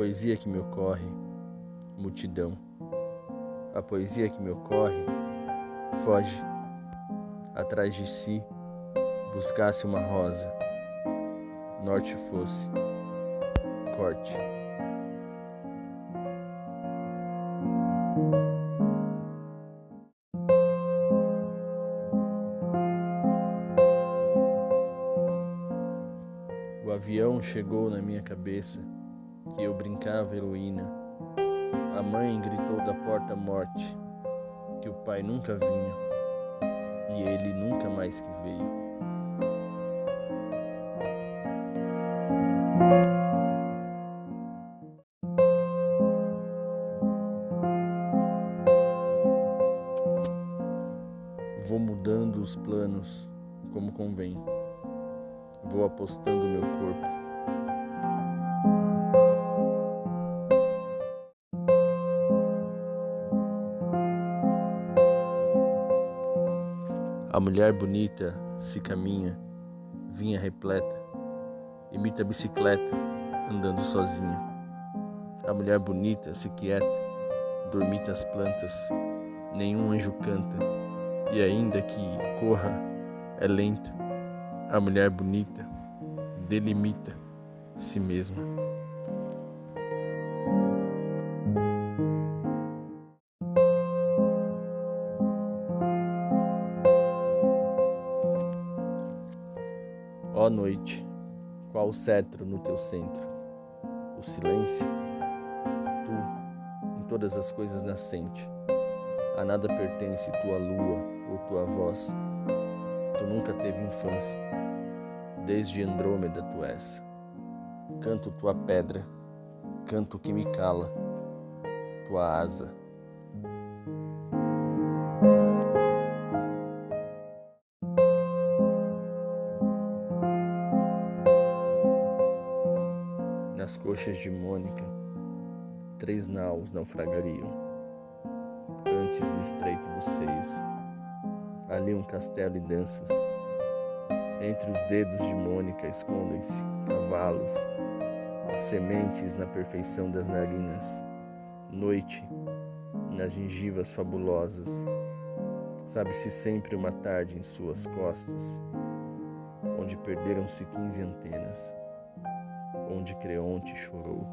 poesia que me ocorre, multidão. A poesia que me ocorre, foge atrás de si, buscasse uma rosa, norte fosse, corte. O avião chegou na minha cabeça, que eu brincava heroína. A mãe gritou da porta morte, que o pai nunca vinha, e ele nunca mais que veio. Vou mudando os planos como convém. Vou apostando meu corpo. A mulher bonita se caminha, vinha repleta, imita a bicicleta, andando sozinha. A mulher bonita se quieta, dormita as plantas, nenhum anjo canta, e ainda que corra, é lenta. A mulher bonita delimita si mesma. Ó noite, qual o cetro no teu centro? O silêncio? Tu, em todas as coisas nascente. A nada pertence tua lua ou tua voz. Tu nunca teve infância. Desde Andrômeda tu és. Canto tua pedra, canto que me cala, tua asa. Nas coxas de Mônica, três naus naufragariam antes do estreito dos seios. Ali um castelo e danças. Entre os dedos de Mônica escondem-se cavalos, sementes na perfeição das narinas, noite nas gengivas fabulosas. Sabe-se sempre uma tarde em suas costas, onde perderam-se quinze antenas onde Creonte chorou.